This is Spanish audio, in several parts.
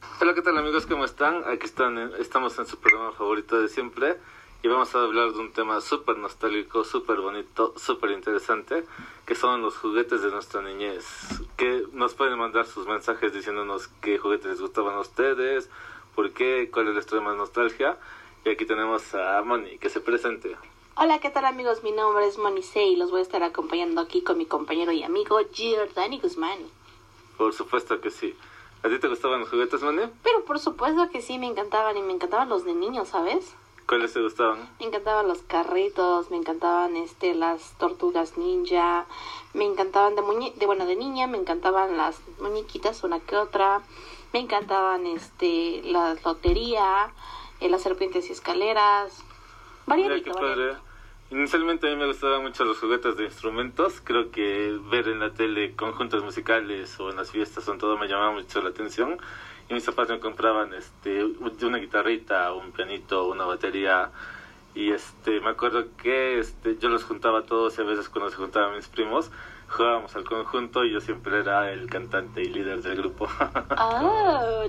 Hola, ¿qué tal amigos? ¿Cómo están? Aquí están, estamos en su programa favorito de siempre y vamos a hablar de un tema súper nostálgico, súper bonito, súper interesante, que son los juguetes de nuestra niñez. Que nos pueden mandar sus mensajes diciéndonos qué juguetes les gustaban a ustedes, por qué, cuál es la historia más nostalgia. Y aquí tenemos a Moni, que se presente. Hola, ¿qué tal amigos? Mi nombre es Moni C y los voy a estar acompañando aquí con mi compañero y amigo Giordani Guzmán. Por supuesto que sí. ¿A ti te gustaban los juguetes, Moni? Pero por supuesto que sí, me encantaban y me encantaban los de niños, ¿sabes? ¿Cuáles te gustaban? Me encantaban los carritos, me encantaban este las tortugas ninja, me encantaban de muñe de bueno de niña, me encantaban las muñequitas una que otra, me encantaban este la lotería, eh, las serpientes y escaleras, variadito, variadito. Inicialmente a mí me gustaban mucho los juguetes de instrumentos. Creo que ver en la tele conjuntos musicales o en las fiestas son todo me llamaba mucho la atención. Y mis papás me compraban este una guitarrita, un pianito, una batería. Y este me acuerdo que este yo los juntaba todos y a veces cuando se juntaban mis primos jugábamos al conjunto y yo siempre era el cantante y líder del grupo. ¡Oh!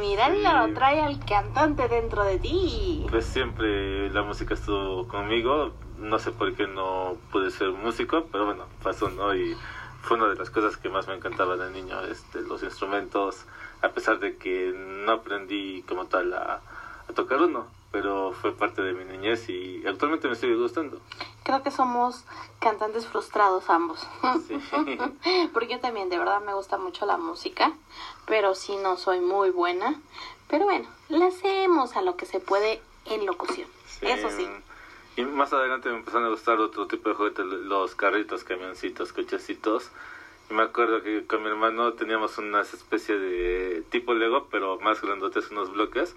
Míralo, trae al cantante dentro de ti. Pues siempre la música estuvo conmigo no sé por qué no pude ser músico, pero bueno, pasó, ¿no? Y fue una de las cosas que más me encantaba de niño, este, los instrumentos, a pesar de que no aprendí como tal a, tocar uno, pero fue parte de mi niñez y actualmente me sigue gustando. Creo que somos cantantes frustrados ambos. Sí. Porque yo también de verdad me gusta mucho la música, pero sí no soy muy buena. Pero bueno, le hacemos a lo que se puede en locución. Eso sí. Y más adelante me empezaron a gustar otro tipo de juguetes, los carritos, camioncitos, cochecitos. Y me acuerdo que con mi hermano teníamos una especie de tipo Lego, pero más grandotes, unos bloques.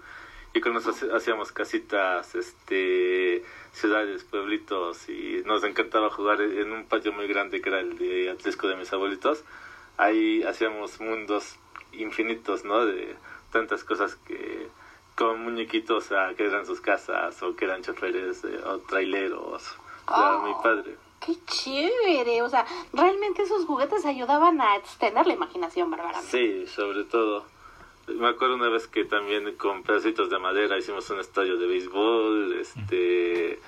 Y con nosotros hacíamos casitas, este, ciudades, pueblitos. Y nos encantaba jugar en un patio muy grande que era el de Atlisco de mis abuelitos. Ahí hacíamos mundos infinitos, ¿no? De tantas cosas que con muñequitos a que eran sus casas o que eran choferes eh, o traileros. Oh, mi padre. ¡Qué chévere! O sea, realmente esos juguetes ayudaban a extender la imaginación, Bárbara. Sí, sobre todo. Me acuerdo una vez que también con pedacitos de madera hicimos un estadio de béisbol, este,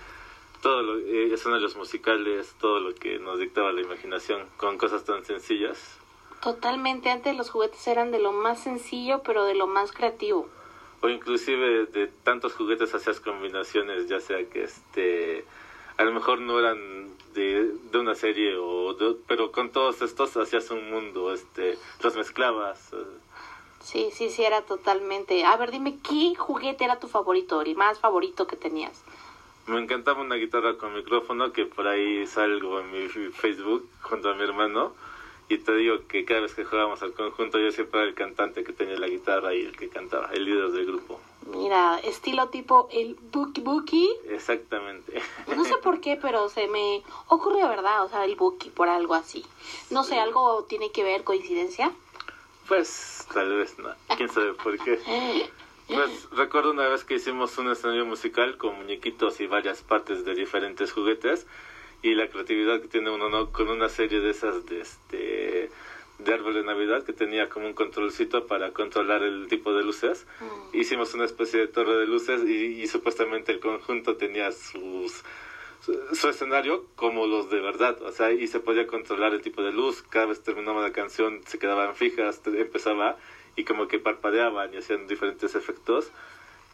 todo lo, eh, escenarios musicales, todo lo que nos dictaba la imaginación con cosas tan sencillas. Totalmente, antes los juguetes eran de lo más sencillo, pero de lo más creativo o inclusive de tantos juguetes hacías combinaciones, ya sea que este a lo mejor no eran de, de una serie o pero con todos estos hacías un mundo, este los mezclabas. Eh. Sí, sí, sí, era totalmente. A ver, dime, ¿qué juguete era tu favorito, el más favorito que tenías? Me encantaba una guitarra con micrófono que por ahí salgo en mi Facebook junto a mi hermano y te digo que cada vez que jugábamos al conjunto yo siempre era el cantante que tenía la guitarra y el que cantaba, el líder del grupo. Mira, estilo tipo el Buki Buki. Exactamente. No sé por qué, pero se me ocurrió, ¿verdad? O sea, el Buki por algo así. No sé, ¿algo tiene que ver, coincidencia? Pues tal vez no. ¿Quién sabe por qué? Pues recuerdo una vez que hicimos un escenario musical con muñequitos y varias partes de diferentes juguetes y la creatividad que tiene uno ¿no? con una serie de esas de este de árbol de navidad que tenía como un controlcito para controlar el tipo de luces mm. hicimos una especie de torre de luces y, supuestamente el conjunto tenía sus su, escenario como los de verdad, o sea, y se podía controlar el tipo de luz, cada vez terminaba la canción se quedaban fijas, empezaba y como que parpadeaban y hacían diferentes efectos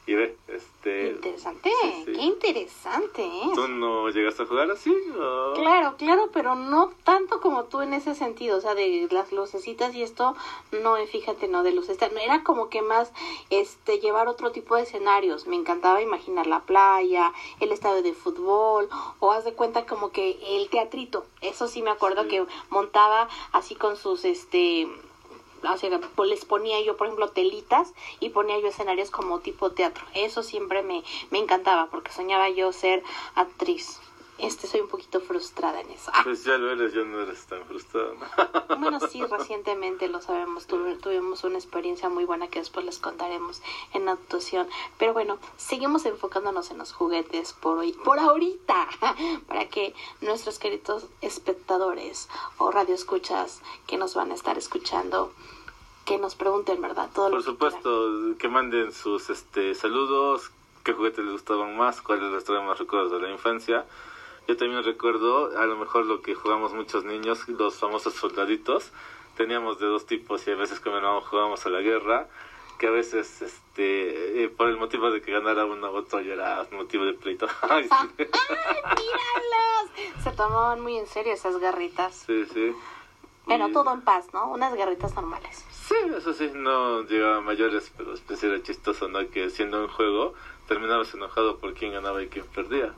y ve, este... Interesante, qué interesante. ¿eh? ¿Tú no llegaste a jugar así? Claro, claro, pero no tanto como tú en ese sentido, o sea, de las lucecitas y esto, no, eh, fíjate, no, de luces, era como que más, este, llevar otro tipo de escenarios, me encantaba imaginar la playa, el estadio de fútbol, o haz de cuenta como que el teatrito, eso sí me acuerdo que montaba así con sus, este o sea, les ponía yo, por ejemplo, telitas y ponía yo escenarios como tipo teatro. Eso siempre me, me encantaba porque soñaba yo ser actriz este soy un poquito frustrada en eso. Pues ya lo eres, ya no eres tan frustrada. Bueno, sí, recientemente lo sabemos, tuvimos una experiencia muy buena que después les contaremos en actuación. Pero bueno, seguimos enfocándonos en los juguetes por hoy, por ahorita, para que nuestros queridos espectadores o radioescuchas que nos van a estar escuchando que nos pregunten, ¿verdad? Todo Por supuesto, que manden sus este saludos, qué juguetes les gustaban más, cuáles les traen más recuerdos de la infancia. Yo también recuerdo, a lo mejor lo que jugamos muchos niños, los famosos soldaditos. Teníamos de dos tipos y a veces cuando jugábamos a la guerra, que a veces, este, eh, por el motivo de que ganara uno u otro, ya era motivo de pleito. ¡Ay, míralos! Se tomaban muy en serio esas garritas. Sí, sí. Pero todo en paz, ¿no? Unas garritas normales. Sí, eso sí, no llegaba mayores, pero es era chistoso, ¿no? Que siendo un juego, terminabas enojado por quién ganaba y quién perdía.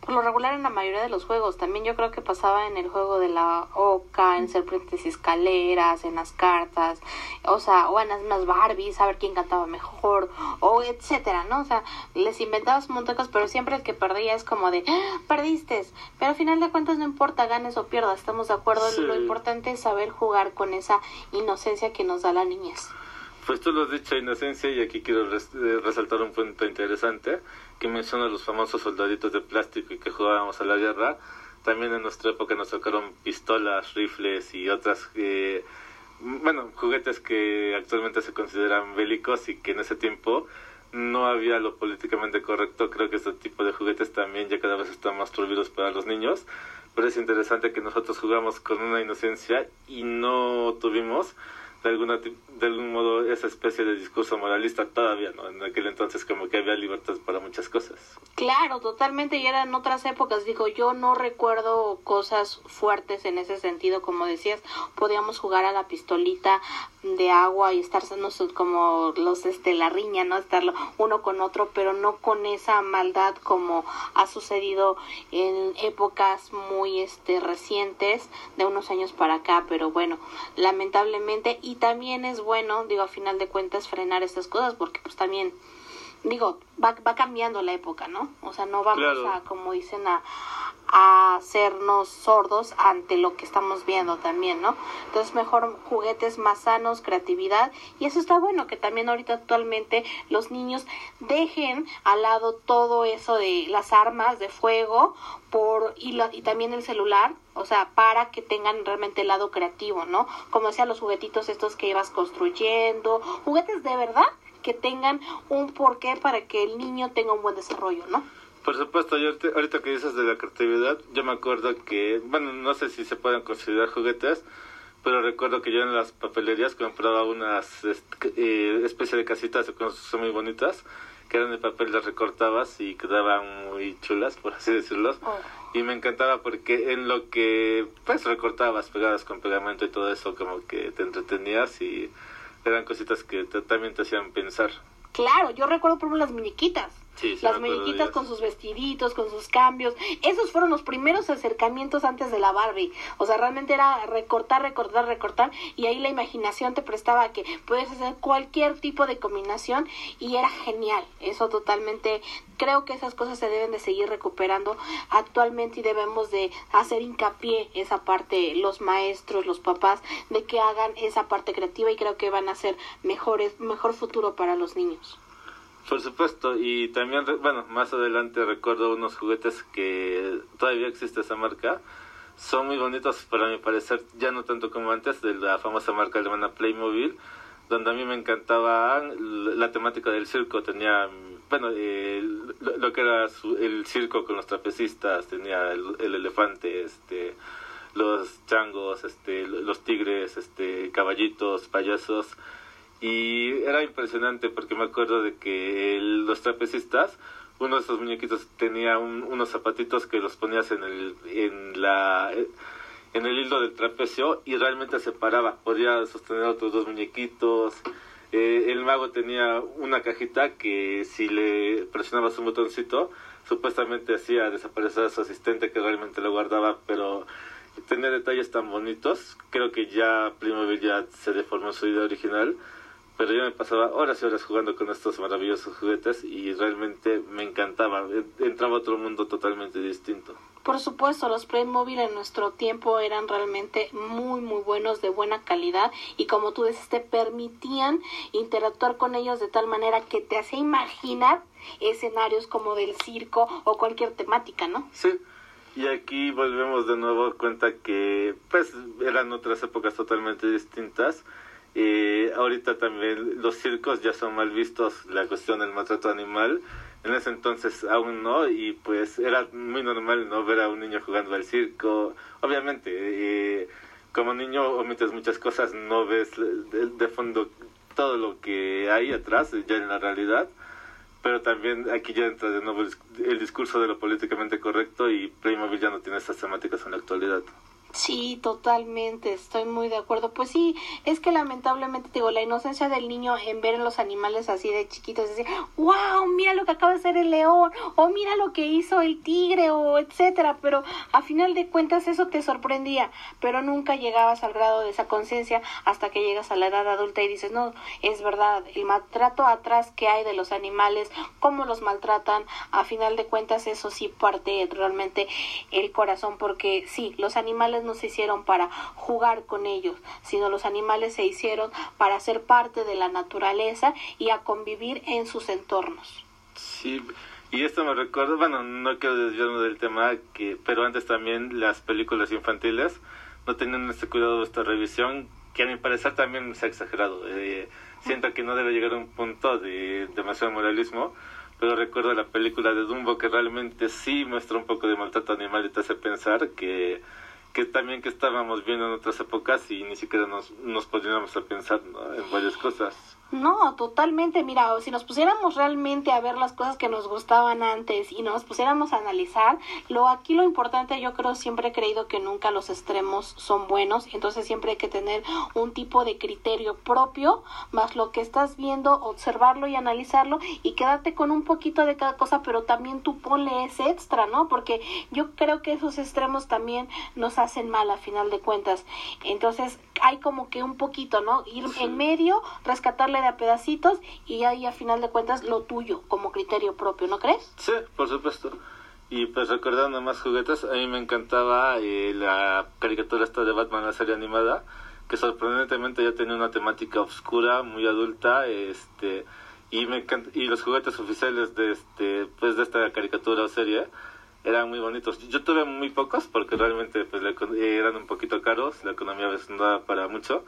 Por lo regular en la mayoría de los juegos, también yo creo que pasaba en el juego de la Oca, en serpientes y escaleras, en las cartas, o sea, o en las mismas Barbies, a ver quién cantaba mejor, o etcétera, ¿no? O sea, les inventabas un montón de cosas, pero siempre el que perdía es como de, ¡Ah, perdiste, pero al final de cuentas no importa, ganes o pierdas, estamos de acuerdo, lo importante es saber jugar con esa inocencia que nos da la niñez. Pues tú lo has dicho, inocencia, y aquí quiero eh, resaltar un punto interesante que menciona los famosos soldaditos de plástico y que jugábamos a la guerra. También en nuestra época nos tocaron pistolas, rifles y otras, eh, bueno, juguetes que actualmente se consideran bélicos y que en ese tiempo no había lo políticamente correcto. Creo que este tipo de juguetes también ya cada vez están más prohibidos para los niños. Pero es interesante que nosotros jugamos con una inocencia y no tuvimos de alguna de algún modo esa especie de discurso moralista todavía, ¿no? En aquel entonces como que había libertad para muchas cosas. Claro, totalmente, y eran otras épocas, digo, yo no recuerdo cosas fuertes en ese sentido, como decías, podíamos jugar a la pistolita de agua y estar como los, este, la riña, ¿no? Estarlo uno con otro, pero no con esa maldad como ha sucedido en épocas muy, este, recientes, de unos años para acá, pero bueno, lamentablemente, y también es bueno, digo, a final de cuentas, frenar estas cosas, porque pues también, digo, va, va cambiando la época, ¿no? O sea, no vamos a, como dicen, a, a hacernos sordos ante lo que estamos viendo también, ¿no? Entonces mejor juguetes más sanos, creatividad y eso está bueno que también ahorita actualmente los niños dejen al lado todo eso de las armas de fuego por y, y también el celular, o sea, para que tengan realmente el lado creativo, ¿no? Como decía los juguetitos estos que ibas construyendo, juguetes de verdad que tengan un porqué para que el niño tenga un buen desarrollo, ¿no? Por supuesto, yo ahorita que dices de la creatividad, yo me acuerdo que, bueno, no sé si se pueden considerar juguetes, pero recuerdo que yo en las papelerías compraba unas eh, especie de casitas que son muy bonitas, que eran de papel, las recortabas y quedaban muy chulas, por así decirlo. Oh. Y me encantaba porque en lo que, pues, recortabas pegadas con pegamento y todo eso, como que te entretenías y eran cositas que también te hacían pensar. Claro, yo recuerdo por ejemplo las muñequitas las muñequitas con sus vestiditos, con sus cambios. Esos fueron los primeros acercamientos antes de la Barbie. O sea, realmente era recortar, recortar, recortar. Y ahí la imaginación te prestaba que puedes hacer cualquier tipo de combinación. Y era genial. Eso totalmente. Creo que esas cosas se deben de seguir recuperando actualmente y debemos de hacer hincapié esa parte, los maestros, los papás, de que hagan esa parte creativa y creo que van a ser mejores, mejor futuro para los niños. Por supuesto, y también, bueno, más adelante recuerdo unos juguetes que todavía existe esa marca. Son muy bonitos para mi parecer, ya no tanto como antes, de la famosa marca alemana Playmobil, donde a mí me encantaba la temática del circo. Tenía, bueno, lo, que era el circo con los trapecistas, tenía el, el elefante, este los changos, este, los tigres, este, caballitos, payasos y era impresionante porque me acuerdo de que los trapecistas, uno de esos muñequitos tenía unos zapatitos que los ponías en el, en la, en el hilo del trapecio y realmente se paraba, podía sostener otros dos muñequitos. Eh, el mago tenía una cajita que si le presionabas un botoncito, supuestamente hacía desaparecer a su asistente que realmente lo guardaba, pero tenía detalles tan bonitos. Creo que ya Playmobil ya se deformó su idea original pero yo me pasaba horas y horas jugando con estos maravillosos juguetes y realmente me encantaba, entraba a otro mundo totalmente distinto. Por supuesto, los Playmobil en nuestro tiempo eran realmente muy, muy buenos, de buena calidad y como tú dices, te permitían interactuar con ellos de tal manera que te hacía imaginar escenarios como del circo o cualquier temática, ¿no? Sí. Y aquí volvemos de nuevo a cuenta que pues eran otras épocas totalmente distintas Eh, ahorita también los circos ya son mal vistos, la cuestión del maltrato animal. En ese entonces aún no, y pues era muy normal no ver a un niño jugando al circo. Obviamente, eh, como niño omites muchas cosas, no ves de, fondo todo lo que hay atrás, ya en la realidad pero también aquí ya entra de nuevo el, discurso de lo políticamente correcto y Playmobil ya no tiene esas temáticas en la actualidad. Sí, totalmente, estoy muy de acuerdo. Pues sí, es que lamentablemente, digo, la inocencia del niño en ver a los animales así de chiquitos, decir, wow, mira lo que acaba de hacer el león, o mira lo que hizo el tigre, o etcétera, pero a final de cuentas eso te sorprendía, pero nunca llegabas al grado de esa conciencia hasta que llegas a la edad adulta y dices, no, es verdad, el maltrato atrás que hay de los animales, cómo los maltratan, a final de cuentas eso sí parte realmente el corazón, porque sí, los animales no se hicieron para jugar con ellos, sino los animales se hicieron para ser parte de la naturaleza y a convivir en sus entornos. Sí, y esto me recuerda, bueno, no quiero desviarme del tema, que, pero antes también las películas infantiles no tenían este cuidado esta revisión, que a mi parecer también se ha exagerado. Eh, siento que no debe llegar a un punto de demasiado moralismo, pero recuerdo la película de Dumbo que realmente sí muestra un poco de maltrato animal y te hace pensar que que también que estábamos viendo en otras épocas y ni siquiera nos, nos podríamos a pensar en varias cosas. No, totalmente. Mira, si nos pusiéramos realmente a ver las cosas que nos gustaban antes y nos pusiéramos a analizar, lo aquí lo importante yo creo siempre he creído que nunca los extremos son buenos, entonces siempre hay que tener un tipo de criterio propio, más lo que estás viendo, observarlo y analizarlo y quedarte con un poquito de cada cosa, pero también tú ponle ese extra, ¿no? Porque yo creo que esos extremos también nos hacen mal a final de cuentas. Entonces, hay como que un poquito, ¿no? Ir en medio, rescatarle de a pedacitos y ahí a final de cuentas lo tuyo como criterio propio, ¿no crees? Sí, por supuesto. Y pues recordando más juguetes, a mí me encantaba eh, la caricatura esta de Batman, la serie animada, que sorprendentemente ya tenía una temática oscura, muy adulta, este y me y los juguetes oficiales de este pues de esta caricatura o serie eran muy bonitos. Yo tuve muy pocos porque realmente pues eran un poquito caros, la economía a veces no daba para mucho,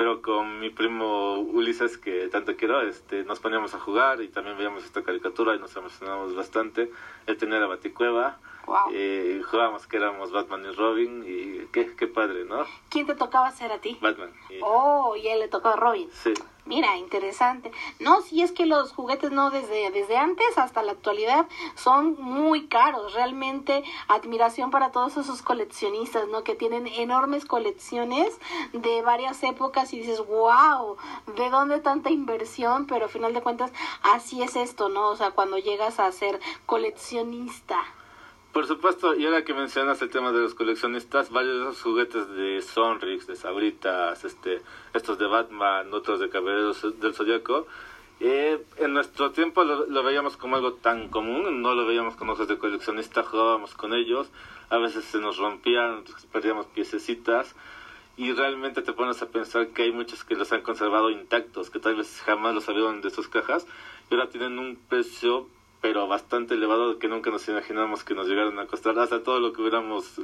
pero con mi primo Ulises, que tanto quiero, este, nos poníamos a jugar y también veíamos esta caricatura y nos emocionábamos bastante. Él tenía la baticueva, eh, jugábamos que éramos Batman y Robin y qué, qué padre, ¿no? ¿Quién te tocaba ser a ti? Batman. Oh, y él le tocó a Robin. Sí. Mira, interesante. No, si es que los juguetes no desde, desde antes hasta la actualidad son muy caros. Realmente admiración para todos esos coleccionistas, ¿no? Que tienen enormes colecciones de varias épocas y dices, wow, ¿de dónde tanta inversión? Pero al final de cuentas, así es esto, ¿no? O sea, cuando llegas a ser coleccionista. Por supuesto, y ahora que mencionas el tema de los coleccionistas, varios de esos juguetes de Sonrix, de Sabritas, este, estos de Batman, otros de Caballeros del Zodíaco, eh, en nuestro tiempo lo, veíamos como algo tan común, no lo veíamos como ojos de coleccionista, jugábamos con ellos, a veces se nos rompían, perdíamos piececitas, y realmente te pones a pensar que hay muchos que los han conservado intactos, que tal vez jamás los abrieron de sus cajas, y ahora tienen un precio pero bastante elevado que nunca nos imaginamos que nos llegaran a costar. Hasta todo lo que hubiéramos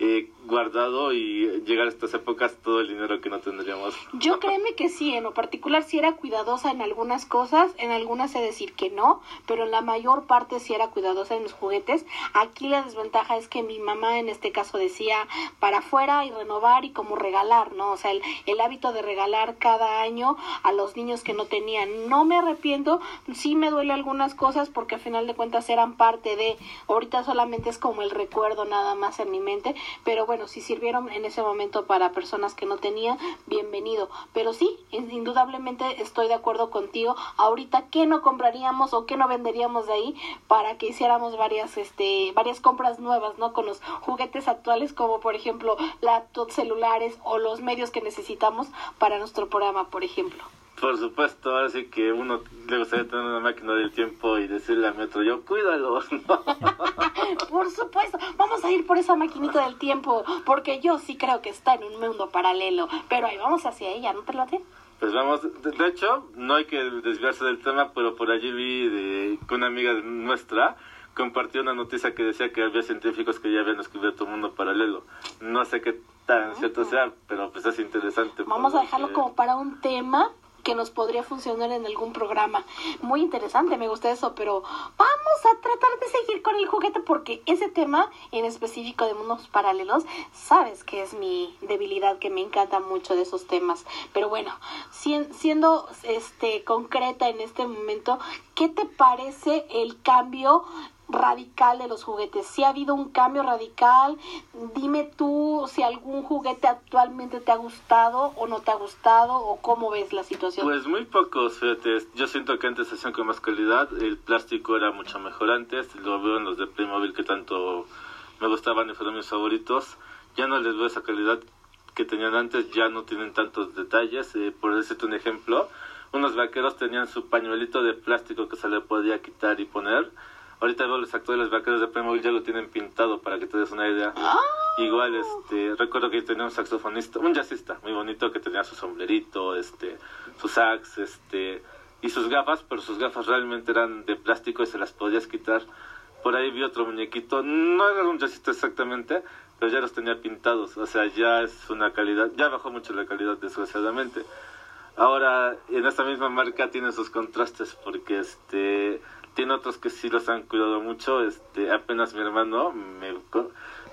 eh, guardado y llegar a estas épocas todo el dinero que no tendríamos. Yo créeme que sí, en lo particular sí era cuidadosa en algunas cosas, en algunas sé decir que no, pero en la mayor parte sí era cuidadosa en los juguetes. Aquí la desventaja es que mi mamá en este caso decía para afuera y renovar y como regalar, ¿no? O sea, el, el hábito de regalar cada año a los niños que no tenían. No me arrepiento, sí me duele algunas cosas porque al final de cuentas eran parte de, ahorita solamente es como el recuerdo nada más en mi mente, pero bueno, si sirvieron en ese momento para personas que no tenían, bienvenido. Pero sí, indudablemente estoy de acuerdo contigo. Ahorita, ¿qué no compraríamos o qué no venderíamos de ahí para que hiciéramos varias, este, varias compras nuevas, ¿no? Con los juguetes actuales, como por ejemplo laptops, celulares o los medios que necesitamos para nuestro programa, por ejemplo. Por supuesto, ahora sí que uno le gustaría tener una máquina del tiempo y decirle a mi otro yo, cuídalo. por supuesto, vamos a ir por esa maquinita del tiempo, porque yo sí creo que está en un mundo paralelo, pero ahí vamos hacia ella, ¿no te lo hace? Pues vamos, de, hecho, no hay que desviarse del tema, pero por allí vi de, que una amiga nuestra compartió una noticia que decía que había científicos que ya habían descubierto un mundo paralelo. No sé qué en cierto sea, pero pues es interesante. Vamos a dejarlo como para un tema que nos podría funcionar en algún programa. Muy interesante, me gusta eso, pero vamos a tratar de seguir con el juguete porque ese tema en específico de mundos paralelos, sabes que es mi debilidad, que me encanta mucho de esos temas. Pero bueno, siendo este concreta en este momento, ¿qué te parece el cambio radical de los juguetes. Si ha habido un cambio radical, dime tú si algún juguete actualmente te ha gustado o no te ha gustado o cómo ves la situación. Pues muy pocos, fíjate. Yo siento que antes hacían con más calidad. El plástico era mucho mejor antes. Lo veo en los de Playmobil que tanto me gustaban y fueron mis favoritos. Ya no les veo esa calidad que tenían antes. Ya no tienen tantos detalles. Eh, por decirte un ejemplo, unos vaqueros tenían su pañuelito de plástico que se le podía quitar y poner Ahorita veo los actores vaqueros de Playmobil ya lo tienen pintado para que te des una idea. Ah. Igual, este, recuerdo que tenía un saxofonista, un jazzista muy bonito que tenía su sombrerito, este, su sax, este, y sus gafas, pero sus gafas realmente eran de plástico y se las podías quitar. Por ahí vi otro muñequito, no era un jazzista exactamente, pero ya los tenía pintados, o sea, ya es una calidad, ya bajó mucho la calidad desgraciadamente. Ahora, en esta misma marca tiene sus contrastes porque este tiene otros que sí los han cuidado mucho. Este, apenas mi hermano me,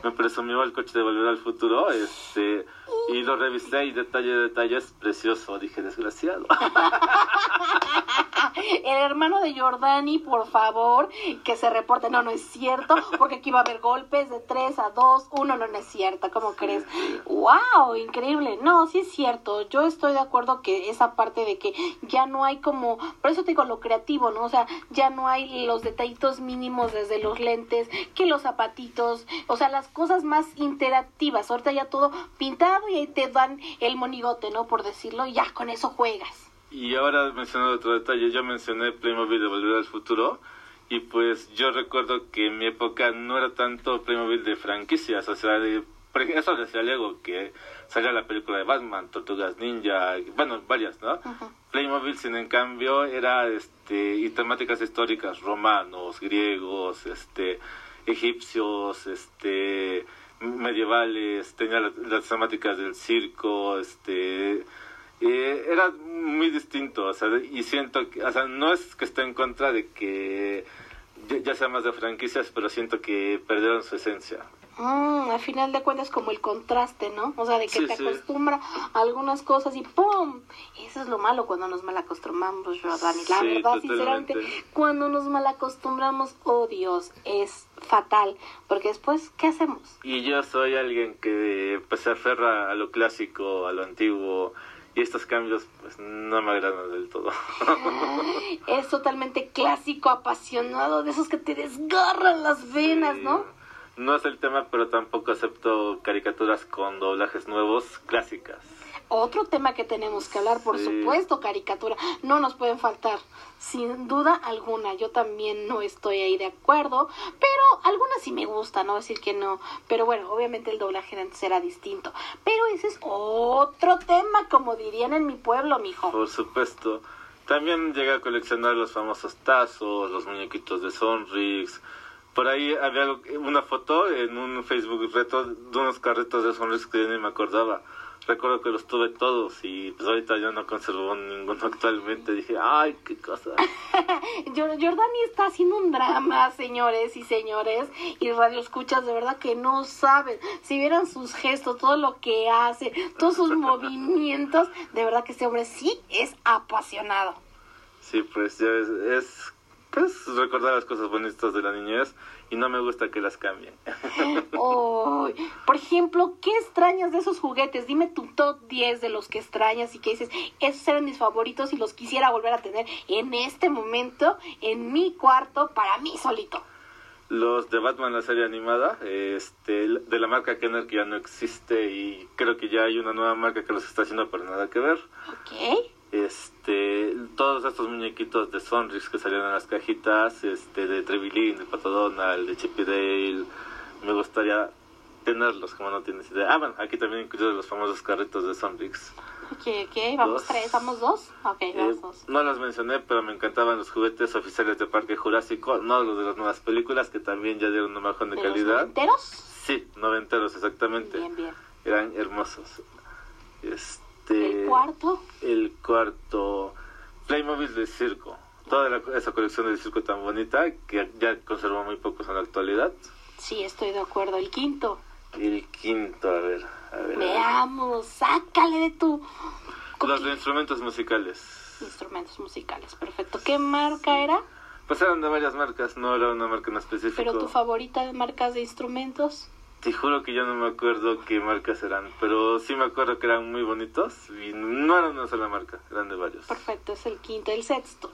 me presumió el coche de Volver al Futuro, este, y lo revisé y detalle detalle es precioso. Dije, desgraciado. el hermano de Jordani, por favor, que se reporte. No, no es cierto, porque aquí va a haber golpes de 3 a 2, 1, no, no es cierto, ¿cómo crees? ¡Wow! Increíble. No, sí es cierto. Yo estoy de acuerdo que esa parte de que ya no hay como, por eso te digo lo creativo, ¿no? O sea, ya no hay los detallitos mínimos desde los lentes, que los zapatitos, o sea, las cosas más interactivas. Ahorita ya todo pintado y ahí te dan el monigote, ¿no? Por decirlo, y ya con eso juegas. Y ahora mencionando otro detalle, yo mencioné Playmobil de Volver al Futuro y pues yo recuerdo que en mi época no era tanto Playmobil de franquicias, o sea, de, eso decía Lego, que salía la película de Batman, Tortugas Ninja, bueno, varias, ¿no? Playmobil, sin en cambio, era, este, y temáticas históricas, romanos, griegos, este, egipcios, este, medievales, tenía las temáticas del circo, este, eh, era muy distinto, o sea, y siento que, o sea, no es que esté en contra de que ya, sea más de franquicias, pero siento que perdieron su esencia. Mm, al final de cuentas como el contraste, ¿no? O sea, de que te acostumbra a algunas cosas y ¡pum! Eso es lo malo cuando nos malacostumbramos, Dani. La verdad, sinceramente, cuando nos malacostumbramos, oh Dios, es fatal. Porque después, ¿qué hacemos? Y yo soy alguien que pues, se aferra a lo clásico, a lo antiguo, y estos cambios pues no me agradan del todo. es totalmente clásico, apasionado, de esos que te desgarran las venas, ¿no? No es el tema, pero tampoco acepto caricaturas con doblajes nuevos clásicas otro tema que tenemos que hablar, por supuesto, caricatura, no nos pueden faltar, sin duda alguna. Yo también no estoy ahí de acuerdo, pero algunas sí me gustan, no decir que no. Pero bueno, obviamente el doblaje será distinto. Pero ese es otro tema, como dirían en mi pueblo, mijo. Por supuesto. También llegué a coleccionar los famosos tazos, los muñequitos de Sonrix. Por ahí había una foto en un Facebook reto de unos carritos de Sonrix que yo ni me acordaba recuerdo que los tuve todos y pues ahorita ya no conservo ninguno actualmente. Dije, ay, qué cosa. Jordani está haciendo un drama, señores y señores, y radio escuchas de verdad que no saben. Si vieran sus gestos, todo lo que hace, todos sus movimientos, de verdad que este hombre sí es apasionado. Sí, pues ya es, es pues recordar las cosas bonitas de la niñez y no me gusta que las cambien. por ejemplo, ¿qué extrañas de esos juguetes? Dime tu top 10 de los que extrañas y que dices, esos eran mis favoritos y los quisiera volver a tener en este momento en mi cuarto para mí solito. Los de Batman, la serie animada, este, de la marca Kenner que ya no existe y creo que ya hay una nueva marca que los está haciendo, pero nada que ver. Ok este todos estos muñequitos de Sonrix que salían en las cajitas este de Trevilin, de Pato Donald, de Chippy Dale me gustaría tenerlos como no tienes idea. Ah bueno aquí también incluyo los famosos carritos de Sonrix. Ok ok vamos tres vamos dos. Ok eh, vamos dos. no los mencioné pero me encantaban los juguetes oficiales de Parque Jurásico no los de las nuevas películas que también ya dieron un bajón de, calidad. ¿Noventeros? sí noventeros exactamente. Bien bien. Eran hermosos. Este, ¿El cuarto? El cuarto, Playmobil de circo. Toda la- esa colección de circo tan bonita que ya conserva muy pocos en la actualidad. Sí, estoy de acuerdo. El quinto. El quinto, a ver, a ver. a ver. Veamos, sácale de tu Los de instrumentos musicales. instrumentos musicales. Perfecto. ¿Qué marca era? Pues eran de varias marcas, no era una marca en específico. Pero tu favorita de marcas de instrumentos. Te juro que yo no me acuerdo qué marcas eran, pero sí me acuerdo que eran muy bonitos y no eran una sola marca, eran de varios. Perfecto, es el quinto. El sexto.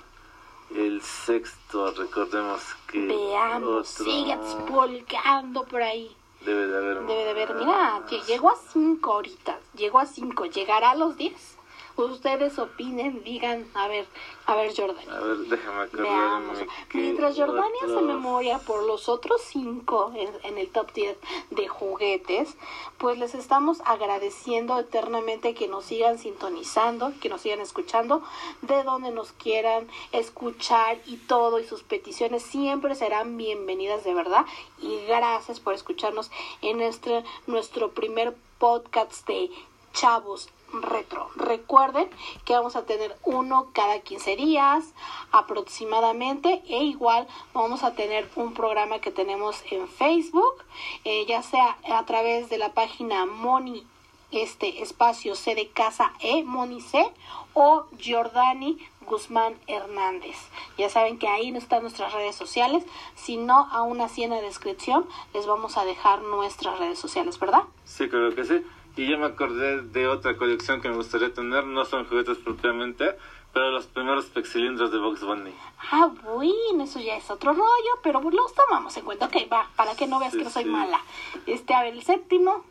El sexto, recordemos que Veamos, otro sigue volcando por ahí. debe de haber Debe de haber, mira, llegó a cinco ahorita, llegó a cinco, llegará a los diez. Ustedes opinen, digan, a ver, a ver Jordan. A ver, déjame. Veamos. Mientras Jordania se memoria por los otros cinco en, en el top 10 de juguetes, pues les estamos agradeciendo eternamente que nos sigan sintonizando, que nos sigan escuchando, de donde nos quieran escuchar y todo, y sus peticiones siempre serán bienvenidas de verdad. Y gracias por escucharnos en este nuestro primer podcast de Chavos Retro. Recuerden que vamos a tener uno cada 15 días aproximadamente e igual vamos a tener un programa que tenemos en Facebook, eh, ya sea a través de la página Moni este espacio C de casa E, Moni C o Giordani Guzmán Hernández. Ya saben que ahí no están nuestras redes sociales, si no, aún así en la descripción les vamos a dejar nuestras redes sociales, ¿verdad? Sí, creo que sí. Y ya me acordé de otra colección que me gustaría tener, no son juguetes propiamente, pero los primeros pexilindros de Box Bunny. Ah, bueno, eso ya es otro rollo, pero los tomamos en cuenta. Ok, va, para que no veas Sí, que no soy sí. mala. Este, a ver, el séptimo.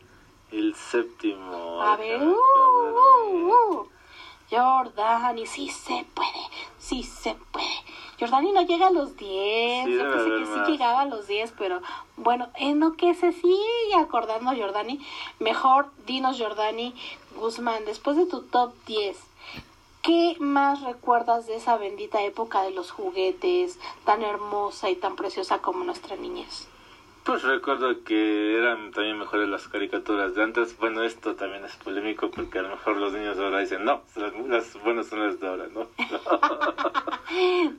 El séptimo. A ver, uh, uh, uh. Jordani, sí se puede, sí se puede. Jordani no llega a los 10, Sí, yo pensé que sí llegaba a los 10, pero bueno, en lo que se sigue acordando Jordani, mejor dinos Jordani Guzmán, después de tu top 10, ¿qué más recuerdas de esa bendita época de los juguetes, tan hermosa y tan preciosa como nuestra niñez? Pues recuerdo que eran también mejores las caricaturas de antes. Bueno, esto también es polémico porque a lo mejor los niños ahora dicen, no, las, las buenas son las de ahora, ¿no?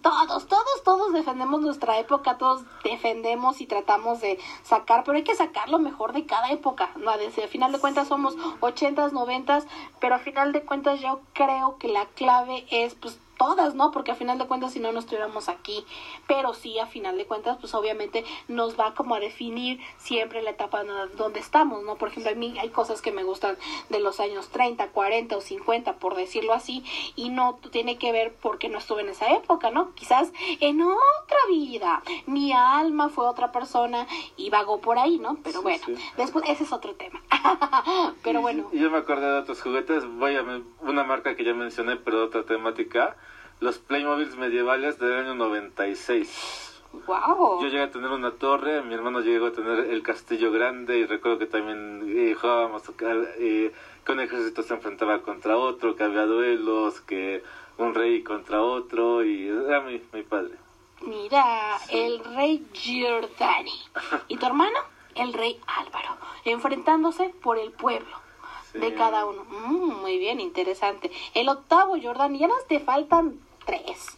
Todos, todos, todos defendemos nuestra época, todos defendemos y tratamos de sacar, pero hay que sacar lo mejor de cada época. No, al final de cuentas somos ochentas, noventas, pero al final de cuentas yo creo que la clave es pues todas, ¿no? Porque a final de cuentas si no no estuviéramos aquí, pero sí a final de cuentas pues obviamente nos va como a definir siempre la etapa donde estamos, ¿no? Por ejemplo, a mí hay cosas que me gustan de los años 30, 40 o 50, por decirlo así, y no tiene que ver porque no estuve en esa época, ¿no? Quizás en otra vida mi alma fue otra persona y vagó por ahí, ¿no? Pero Sí, bueno, sí. después ese es otro tema. pero bueno, yo me acordé de otros juguetes, voy a men- una marca que ya mencioné, pero de otra temática, los Playmobiles medievales del año 96. wow. Yo llegué a tener una torre, mi hermano llegó a tener el castillo grande y recuerdo que también eh, jugábamos eh, que un ejército se enfrentaba contra otro, que había duelos, que un rey contra otro y era muy, muy padre. Mira, el rey Giordani. ¿Y tu hermano? El rey Álvaro. Enfrentándose por el pueblo de Sí. cada uno. Mm, muy bien, interesante. El octavo, Giordani. Ya nos te faltan tres.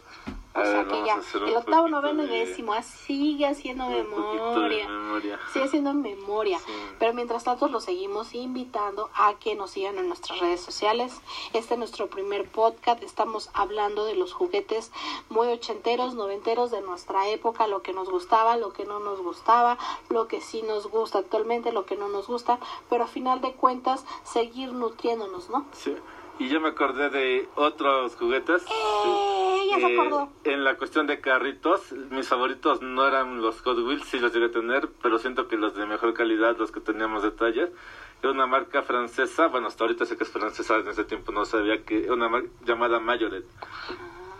O A sea que ya, el octavo, noveno y décimo, ah, sigue haciendo memoria. memoria. Sigue haciendo memoria. Sí. Pero mientras tanto los seguimos invitando a que nos sigan en nuestras redes sociales. Este es nuestro primer podcast. Estamos hablando de los juguetes muy ochenteros, noventeros de nuestra época, lo que nos gustaba, lo que no nos gustaba, lo que sí nos gusta actualmente, lo que no nos gusta. Pero a final de cuentas, seguir nutriéndonos, ¿no? Sí. Y yo me acordé de otros juguetes. ¡Eh! Ya se Eh, acordó. en la cuestión de carritos, mis favoritos no eran los Hot Wheels, sí los llegué a tener, pero siento que los de mejor calidad, los que teníamos detalles, era una marca francesa, bueno, hasta ahorita sé que es francesa, en ese tiempo no sabía que, una marca llamada Mayoret.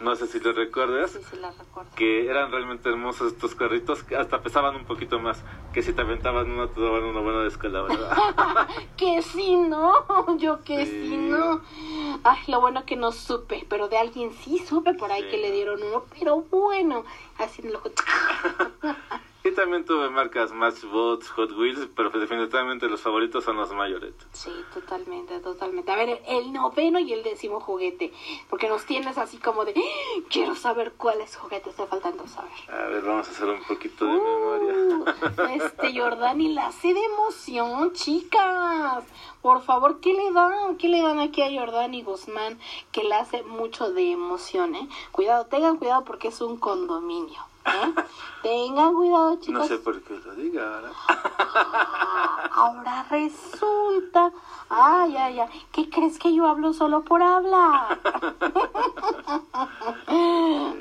No sé si lo recuerdas. Sí, sí, la recuerdo. que eran realmente hermosos estos carritos, que hasta pesaban un poquito más, que si te aventaban uno te daban una buena descalabra. que sí, no, yo que sí. Sí. no. Ay, lo bueno que no supe, pero de alguien sí supe por ahí Sí. que le dieron uno, pero bueno, así en el ojo. Y también tuve marcas Matchbots, Hot Wheels, pero definitivamente los favoritos son los Mayoret. Sí, totalmente, totalmente. A ver, el noveno y el décimo juguete, porque nos tienes así como de, ¡Ah! quiero saber cuáles juguetes te faltan saber. A ver, vamos a hacer un poquito de memoria. Uh, este Jordani la hace de emoción, chicas. Por favor, ¿qué le dan? ¿Qué le dan aquí a Jordani Guzmán que le hace mucho de emoción, eh? Cuidado, tengan cuidado porque es un condominio. ¿Eh? Tengan cuidado, chicos. No sé por qué lo diga ahora. Ah, ahora resulta. Ay, ay, ay. ¿Qué crees que yo hablo solo por hablar?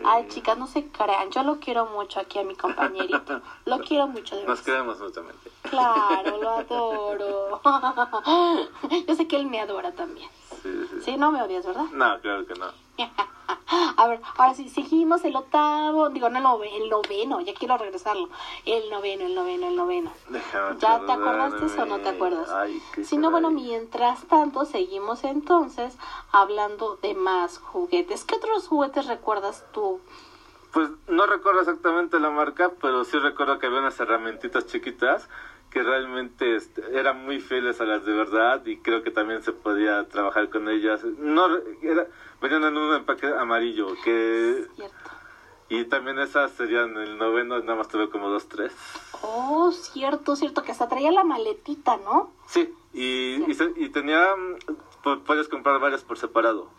Ay, chicas, no se crean. Yo lo quiero mucho aquí a mi compañerito. Lo quiero mucho, de Nos queremos mutuamente. Claro, lo adoro. Yo sé que él me adora también. Sí, sí. Sí, no me odias, ¿verdad? No, claro que no. A ver, ahora sí, seguimos el octavo, digo, no el nove- el noveno, ya quiero regresarlo. El noveno, el noveno, el noveno. Déjame ¿Ya te acordaste o no te acuerdas? Ay, Si no, bueno, mientras tanto, seguimos entonces hablando de más juguetes. ¿Qué otros juguetes recuerdas tú? Pues no recuerdo exactamente la marca, pero sí recuerdo que había unas herramientitas chiquitas que realmente este, eran muy fieles a las de verdad y creo que también se podía trabajar con ellas. No, era, venían en un empaque amarillo que Cierto. y también esas serían el noveno, nada más tuve como dos, tres. Oh, cierto, cierto, que hasta traía la maletita, ¿no? Sí, y, y, se- y tenía, mm, pu- puedes comprar varias por separado.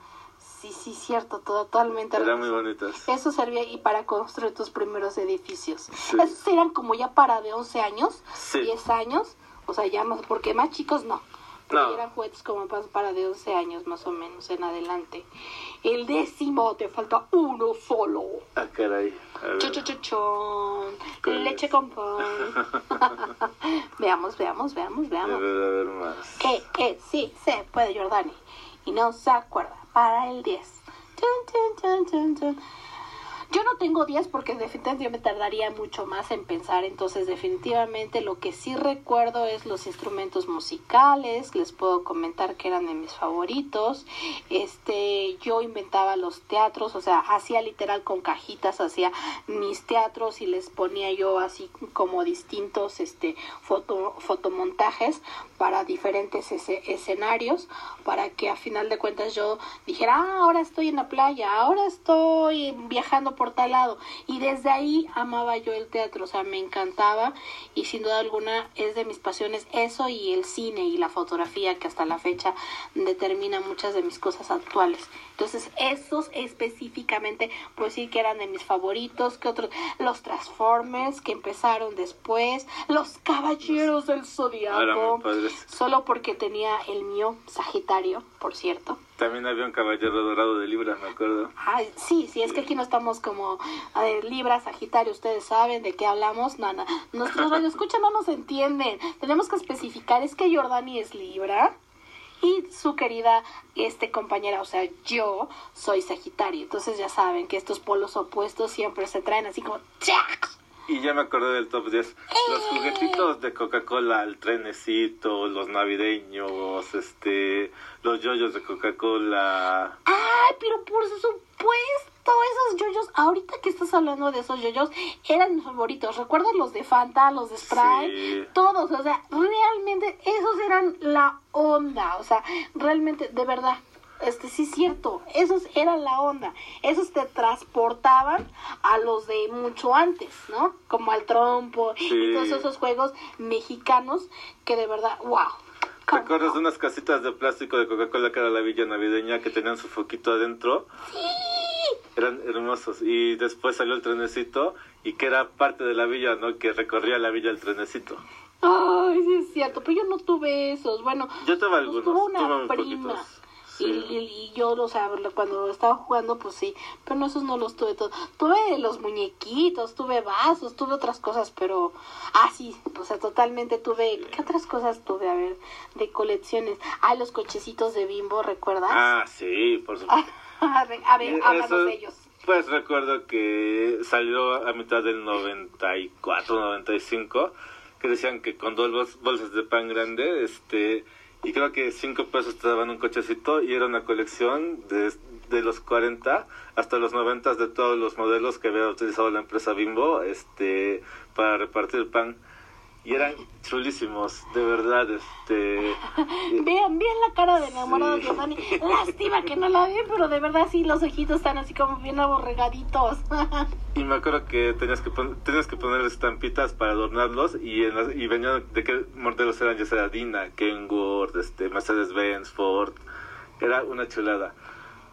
Sí, sí, cierto, totalmente. Eran muy bonitas. Eso servía y para construir tus primeros edificios. Sí. Esos eran como ya para de 11 años, Sí. 10 años, o sea, ya más, porque más chicos no. No. eran juguetes como pa- para de 11 años más o menos en adelante. El décimo, te falta uno solo. Ah, caray. ¿Cuál Leche es? con pan. veamos, veamos, veamos, veamos. Debe de haber más. Que, que sí se puede, Jordani. Y no se acuerda. Para el 10. Chun, chun, chun, chun, chun. Yo no tengo 10 porque definitivamente yo me tardaría mucho más en pensar, entonces definitivamente lo que sí recuerdo es los instrumentos musicales, les puedo comentar que eran de mis favoritos. Este, yo inventaba los teatros, o sea, hacía literal con cajitas, hacía mis teatros y les ponía yo así como distintos este foto fotomontajes para diferentes escenarios para que a final de cuentas yo dijera, ah, ahora estoy en la playa, ahora estoy viajando por tal lado. Y desde ahí amaba yo el teatro, o sea, me encantaba y sin duda alguna es de mis pasiones eso y el cine y la fotografía que hasta la fecha determina muchas de mis cosas actuales. Entonces, esos específicamente, pues sí que eran de mis favoritos, que otros, los Transformers que empezaron después, los Caballeros del Eran Zodiaco, solo porque tenía el mío, Sagitario, por cierto. También había un caballero dorado de Libra, me acuerdo. Ay, sí, sí, es que aquí no estamos como a ver, Libra, Sagitario, ustedes saben de qué hablamos. No, no, nuestros radioescuchas no nos entienden. Tenemos que especificar, es que Jordani es Libra y su querida este compañera, o sea, yo soy Sagitario. Entonces ya saben que estos polos opuestos siempre se traen así como ¡chac! Y ya me acordé del top 10. Los ¡Eh! juguetitos de Coca-Cola, el trenecito, los navideños, este, los yoyos de Coca-Cola. Ay, pero por supuesto, esos yoyos, ahorita que estás hablando de esos yoyos, eran mis favoritos. ¿Recuerdas los de Fanta, los de Sprite? Sí. Todos, o sea, realmente esos eran la onda, o sea, realmente, de verdad. Este sí es cierto, esos eran la onda, esos te transportaban a los de mucho antes, ¿no? Como al trompo y Sí. todos esos juegos mexicanos que de verdad, wow. ¿Te acuerdas de unas casitas de plástico de Coca-Cola que era la villa navideña que tenían su foquito adentro? Eran hermosos. Y después salió el trenecito y que era parte de la villa, ¿no? Que recorría la villa el trenecito. Ay, sí es cierto, pero yo no tuve esos. Bueno, Yo tuve pues algunos, tuve una tuve prima. poquitos. Y, Sí. y, y yo, o sea, cuando estaba jugando, pues sí, pero no, esos no los tuve todos. Tuve los muñequitos, tuve vasos, tuve otras cosas, pero, ah, sí, o sea, totalmente tuve, ¿qué otras cosas tuve? A ver, de colecciones. Ah, los cochecitos de bimbo, ¿recuerdas? Ah, sí, por supuesto. a ver, Eh, háblanos eso- de ellos. Pues recuerdo que salió a mitad del 94, 95, que decían que con dos bol- bolsas de pan grande, este, y creo que cinco pesos te daban un cochecito y era una colección de, de los 40 hasta los 90 de todos los modelos que había utilizado la empresa Bimbo este para repartir pan y eran chulísimos, de verdad, este... vean, vean la cara de enamorado de Dani, lástima que no la ven, pero de verdad sí, los ojitos están así como bien aborregaditos. y me acuerdo que tenías que, tenías que poner estampitas para adornarlos y, en y venían de qué modelos eran, ya sea Dina, Kenworth, este, Mercedes-Benz, Ford, era una chulada.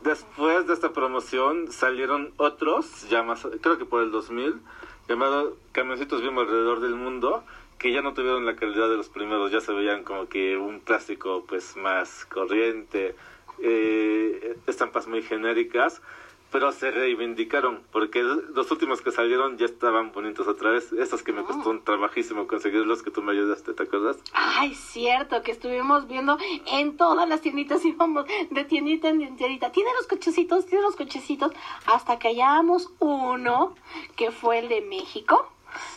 Después de esta promoción salieron otros, ya más, creo que por el 2000, llamados Camioncitos Bimbo alrededor del mundo, que ya no tuvieron la calidad de los primeros, ya se veían como que un plástico pues más corriente, eh, estampas muy genéricas, pero se reivindicaron, porque los últimos que salieron ya estaban bonitos otra vez, esos que me costó un trabajísimo conseguirlos, que tú me ayudaste, ¿te acuerdas? Ay, cierto, que estuvimos viendo en todas las tienditas, íbamos de tiendita en tiendita, tiene los cochecitos, tiene los cochecitos, hasta que hallamos uno, que fue el de México,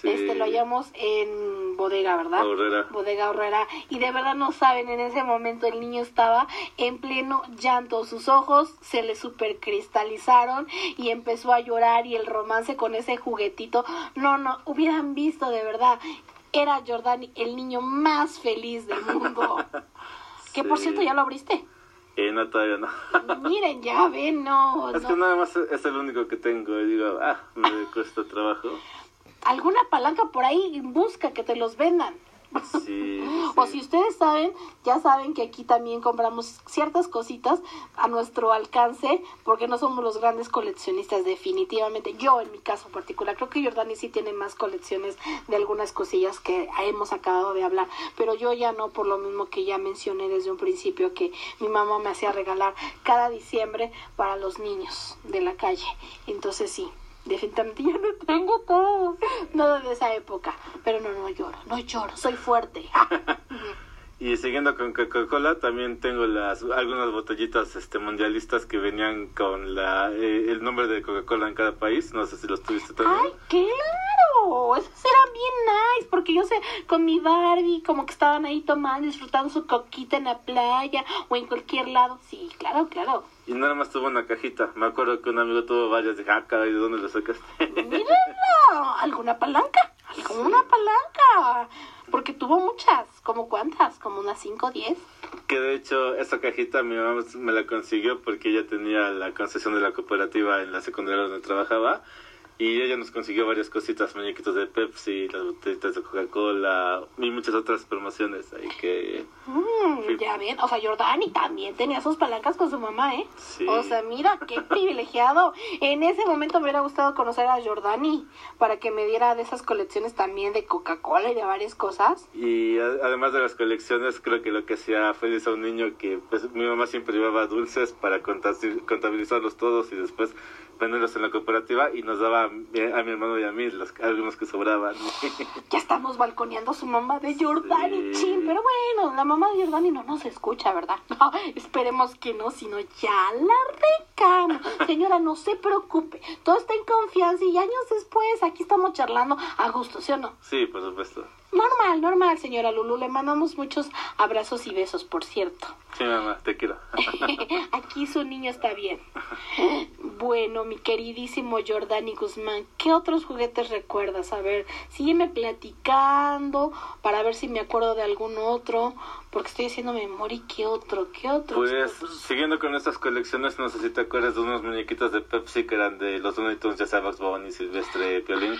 este lo hallamos en bodega, ¿verdad? Bodega Horrera. Y de verdad no saben, en ese momento el niño estaba en pleno llanto. Sus ojos se le supercristalizaron y empezó a llorar y el romance con ese juguetito. No, no, hubieran visto de verdad. Era Jordani el niño más feliz del mundo. Que por cierto ya lo abriste. Eh, no, todavía no. Miren, ya ven, no. Es que nada más es el único que tengo. Y digo, ah, me cuesta trabajo alguna palanca por ahí busca que te los vendan. Sí, o si ustedes saben, ya saben que aquí también compramos ciertas cositas a nuestro alcance, porque no somos los grandes coleccionistas definitivamente. Yo en mi caso particular, creo que Jordani sí tiene más colecciones de algunas cosillas que hemos acabado de hablar, pero yo ya no, por lo mismo que ya mencioné desde un principio que mi mamá me hacía regalar cada diciembre para los niños de la calle. Entonces sí, definitivamente ya no tengo todo, nada de esa época. Pero no, no lloro, no lloro, soy fuerte. y siguiendo con Coca-Cola, también tengo las algunas botellitas este mundialistas que venían con la eh, el nombre de Coca-Cola en cada país. No sé si los tuviste también. ¡Ay, claro! Esos eran bien nice, porque yo sé, con mi Barbie, como que estaban ahí tomando, disfrutando su coquita en la playa o en cualquier lado. Sí, claro, claro. Y nada más tuvo una cajita. Me acuerdo que un amigo tuvo varias. de ah, ¿y de dónde lo sacaste? Mírenlo. ¿Alguna palanca? ¿Alguna palanca? Porque tuvo muchas. ¿Como cuántas? ¿Como unas 5 o 10? Que de hecho, esa cajita mi mamá me la consiguió porque ella tenía la concesión de la cooperativa en la secundaria donde trabajaba. Y ella nos consiguió varias cositas, muñequitos de Pepsi, las botellitas de Coca-Cola y muchas otras promociones ahí que... Mm, ya ven, o sea, Jordani también tenía sus palancas con su mamá, ¿eh? Sí. O sea, mira, qué privilegiado. En ese momento me hubiera gustado conocer a Jordani para que me diera de esas colecciones también de Coca-Cola y de varias cosas. Y además de las colecciones, creo que lo que hacía feliz a un niño que pues mi mamá siempre llevaba dulces para contabilizarlos todos y después venderlos en la cooperativa y nos daba a mi hermano y a mí los, algunos que sobraban. ya estamos balconeando a su mamá de Jordani, chin, pero bueno, la mamá de Jordani no nos escucha, ¿verdad? No, esperemos que no, sino ya la recamo. Señora, no se preocupe, todo está en confianza y años después aquí estamos charlando a gusto, ¿sí o no? Sí, por supuesto. Normal, normal, señora Lulu. Le mandamos muchos abrazos y besos, por cierto. Sí, mamá, te quiero. Aquí su niño está bien. Bueno, mi queridísimo Jordani Guzmán, ¿qué otros juguetes recuerdas? A ver, sígueme platicando para ver si me acuerdo de algún otro, porque estoy haciendo memoria. ¿Qué otro? ¿Qué otro? Pues, siguiendo con estas colecciones, no sé si te acuerdas de unos muñequitos de Pepsi que eran de los Looney ya sabes, Bonnie, Silvestre, Piolín